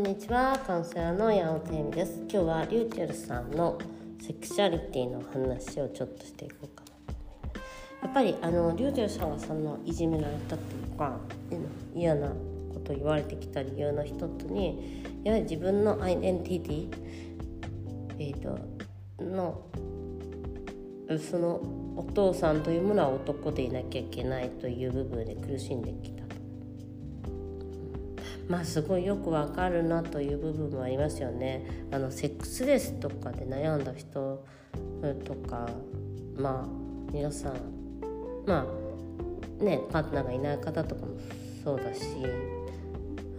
んにちはカウンセラーの八尾恵美です今日はリューチェルさんのセクシャリティの話をちょっとしていこうかなとやっぱりあのリューチェルさんがそのいじめられたっていうか嫌なこと言われてきた理由の一つにやはり自分のアイデンティティえーとのそのお父さんというものは男でいなきゃいけないという部分で苦しんできた。まあすごいよくわかるなという部分もありますよね。あのセックスレスとかで悩んだ人とかまあ皆さんまあねパートナーがいない方とかもそうだし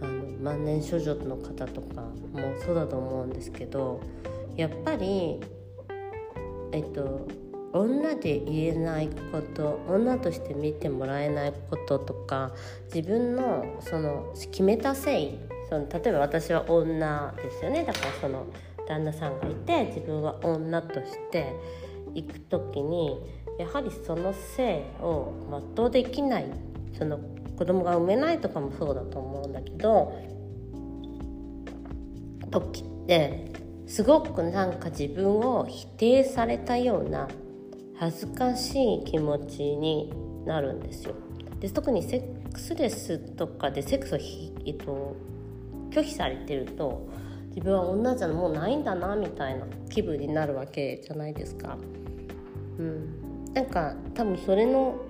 あの万年少女の方とかもそうだと思うんですけどやっぱりえっと女で言えないこと女として見てもらえないこととか自分のその決めたせいその例えば私は女ですよね。だからその旦那さんがいて自分は女として行く時にやはりその性を全うできないその子供が産めないとかもそうだと思うんだけど時ってすごくなんか自分を否定されたような恥ずかしい気持ちになるんですよ。で特にセックスレスとかでセックスをえっと、拒否されてると自分は女じゃもうないんだなみたいな気分になるわけじゃないですか。うん、なんか多分それの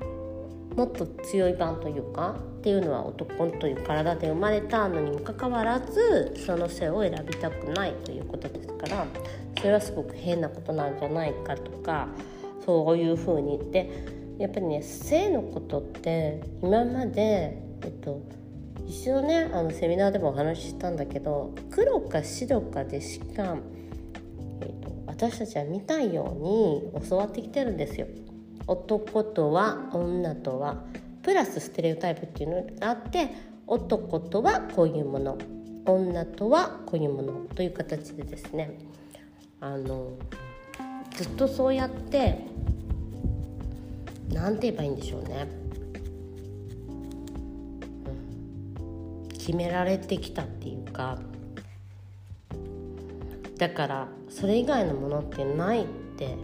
もっと強い版というかっていうのは男という体で生まれたのにもかかわらずその性を選びたくないということですからそれはすごく変なことなんじゃないかとかそういうふうに言って。やっぱりね性のことって今まで、えっと、一度ねあのセミナーでもお話ししたんだけど黒か白かでしか、えっと、私たちは見たいように教わってきてるんですよ。男とは女とは。プラスステレオタイプっていうのがあって男とはこういうもの。女とはこういうもの。という形でですね。あのずっとそうやって何て言えばいいんでしょうね、決められてきたっていうか。だからそれ以外のものってないって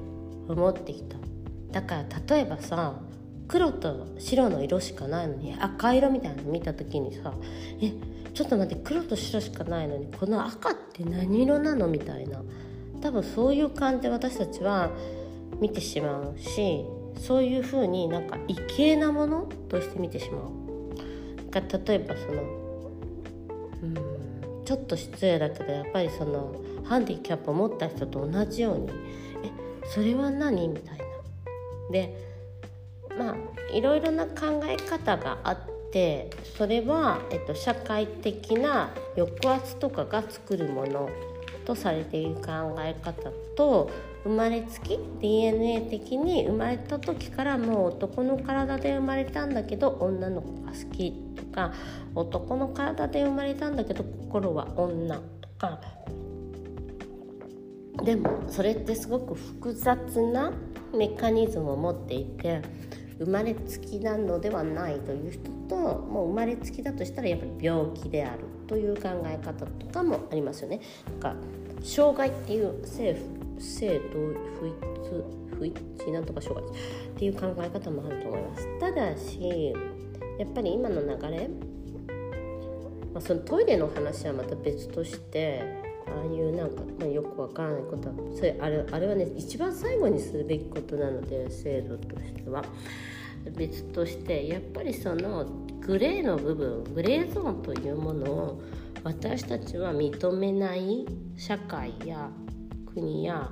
思ってきた。だから例えばさ黒と白の色しかないのに赤色みたいなの見た時にさえちょっと待って黒と白しかないのにこの赤って何色なのみたいな。多分そういう感じで私たちは見てしまうしそういうふうになんか異形なものとして見てしまう。が例えばそのうんちょっと失礼だけどやっぱりそのハンディキャップを持った人と同じように「えそれは何?」みたいな。でまあいろいろな考え方があってそれは、えっと、社会的な抑圧とかが作るものとされている考え方と生まれつき DNA 的に生まれた時からもう男の体で生まれたんだけど女の子が好きとか男の体で生まれたんだけど心は女とかでもそれってすごく複雑なメカニズムを持っていて生まれつきなのではないという人ともう生まれつきだとしたらやっぱり病気であるという考え方とかもありますよね。なんか障害っていう性性と不一不一致なんとか障害っていう考え方もあると思います。ただしやっぱり今の流れ、まあ、そのトイレの話はまた別としてああいうなんか、まあ、よくわからないことはそれあれあれはね一番最後にするべきことなので制度としては別としてやっぱりそのグレーの部分グレーゾーンというものを私たちは認めない社会や国や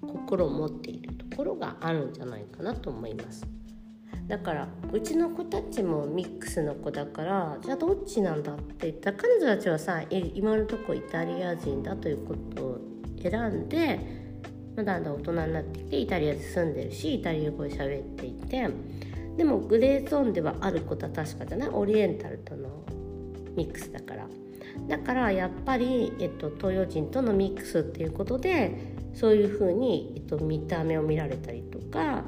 心を持っているところがあるんじゃないかなと思います。だからうちの子たちもミックスの子だからじゃあどっちなんだって言ったら彼女たちはさ今のとこイタリア人だということを選んで、ま、だんだん大人になってきてイタリアで住んでるしイタリア語で喋っていてでもグレーゾーンではあることは確かじゃない？オリエンタルとのミックスだからだからやっぱり、えっと、東洋人とのミックスっていうことでそういうふうに、えっと、見た目を見られたりとか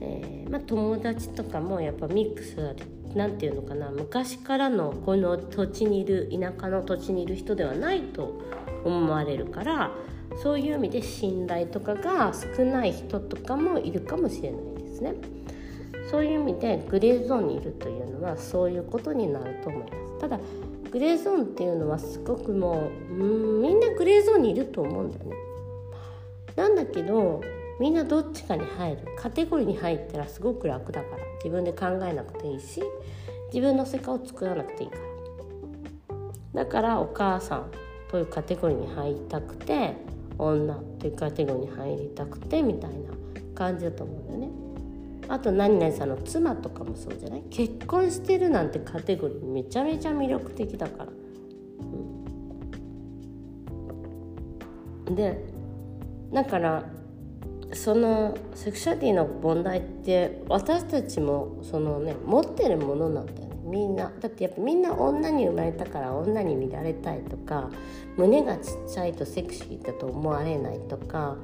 えー、まあ、友達とかもやっぱミックスなんていうのかな昔からのこの土地にいる田舎の土地にいる人ではないと思われるからそういう意味で信頼とかが少ない人とかもいるかもしれないですね。そういう意味でグレーゾーンにいるというのはそういうことになると思います。ただグレーゾーンっていうのはすごくもううんみんなグレーゾーンにいると思うんだよね。なんだけどみんなどっちかに入るカテゴリーに入ったらすごく楽だから自分で考えなくていいし自分の世界を作らなくていいからだからお母さんというカテゴリーに入りたくて女というカテゴリーに入りたくてみたいな感じだと思うんだよね。あと何々さんの妻とかもそうじゃない？結婚してるなんてカテゴリーめちゃめちゃ魅力的だから。うん、でだからそのセクシャリティの問題って私たちもそのね持ってるものなんだよね。みんな。だってやっぱみんな女に生まれたから女に見られたいとか胸がちっちゃいとセクシーだと思われないとか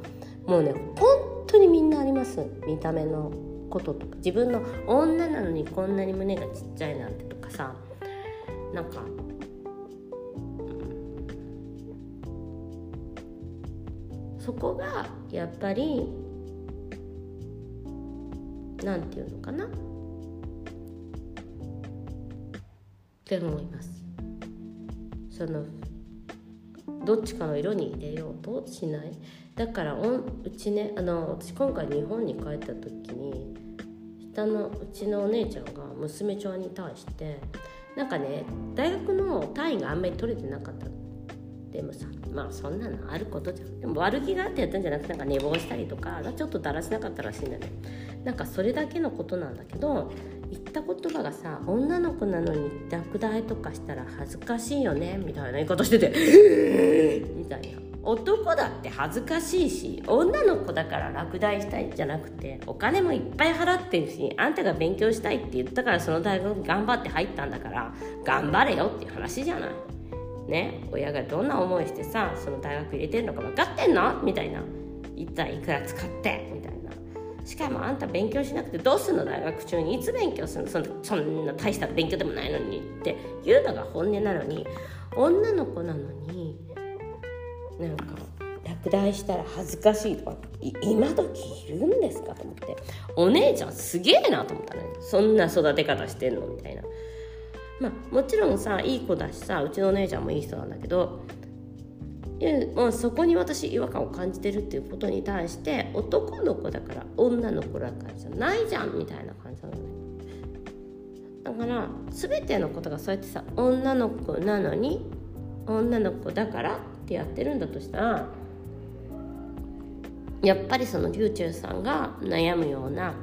もうね本当にみんなあります。見た目の。こととか自分の女なのにこんなに胸がちっちゃいなんてとかさなんかそこがやっぱりなんていうのかな。って思います。そのどっちかの色に入れようとしない。だからおうちねあの私今回日本に帰った時に下のうちのお姉ちゃんが娘ちゃんに対してなんかね大学の単位があんまり取れてなかった。でもさまあそんなのあることじゃん。でも悪気があってやったんじゃなくてなんか寝坊したりとかちょっとだらしなかったらしいんだね。なんかそれだけのことなんだけど言った言葉がさ女の子なのに落第とかしたら恥ずかしいよねみたいな言い方しててみたいな。男だって恥ずかしいし女の子だから落第したいじゃなくてお金もいっぱい払ってるしあんたが勉強したいって言ったからその大学頑張って入ったんだから頑張れよっていう話じゃない。ね親がどんな思いしてさその大学入れてるのか分かってんの？みたいな。一体いくら使って？みたいな。しかもあんた勉強しなくてどうすんの？大学中に。いつ勉強するの？そんそんな大した勉強でもないのにって言うのが本音なのに女の子なのになんか落第したら恥ずかしいとか今時いるんですかと思って。お姉ちゃんすげえなと思ったね。そんな育て方してんのみたいな。まあもちろんさいい子だしさうちのお姉ちゃんもいい人なんだけどいやまあ、そこに私違和感を感じてるっていうことに対して男の子だから女の子だからじゃないじゃんみたいな感じなのね。だから全てのことがそうやってさ女の子なのに女の子だからってやってるんだとしたらやっぱりそのリューチューさんが悩むような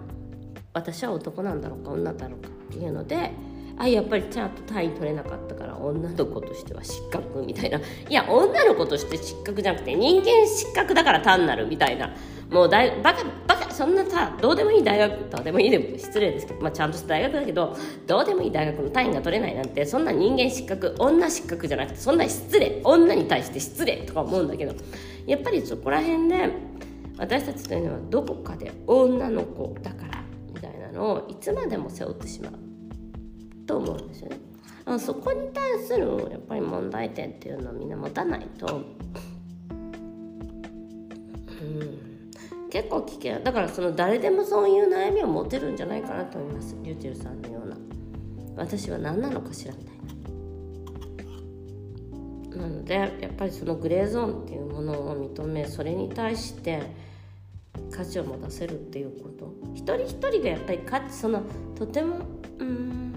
私は男なんだろうか女だろうかっていうのであやっぱりちゃんと単位取れなかったから女の子としては失格みたいな。いや女の子として失格じゃなくて人間失格だから単なるみたいな。もう大バカバカそんなさどうでもいい大学どうでもいいでも失礼ですけど、まあ、ちゃんとした大学だけどどうでもいい大学の単位が取れないなんてそんな人間失格女失格じゃなくてそんな失礼女に対して失礼とか思うんだけどやっぱりそこら辺で私たちというのはどこかで女の子だからみたいなのをいつまでも背負ってしまうと思うんですよね。そこに対するやっぱり問題点っていうのをみんな持たないと、結構危険。だからその誰でもそういう悩みを持てるんじゃないかなと思います。リューチェルさんのような。私は何なのかしらみたい。な。なのでやっぱりそのグレーゾーンっていうものを認めそれに対して価値を持たせるっていうこと。一人一人がやっぱり価値そのとてもうん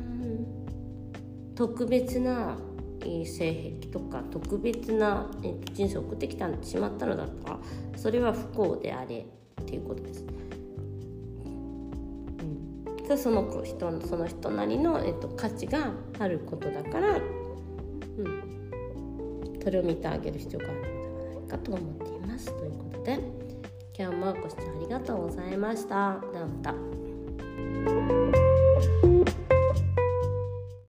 特別な性癖とか特別な人生を送ってきてしまったのだったそれは不幸であれ。っていうことです。うん、その人のその人なりの、えっと、価値があることだから、うん、それを見てあげる必要があるのではないかと思っています。ということで今日もご視聴ありがとうございました。ではまた。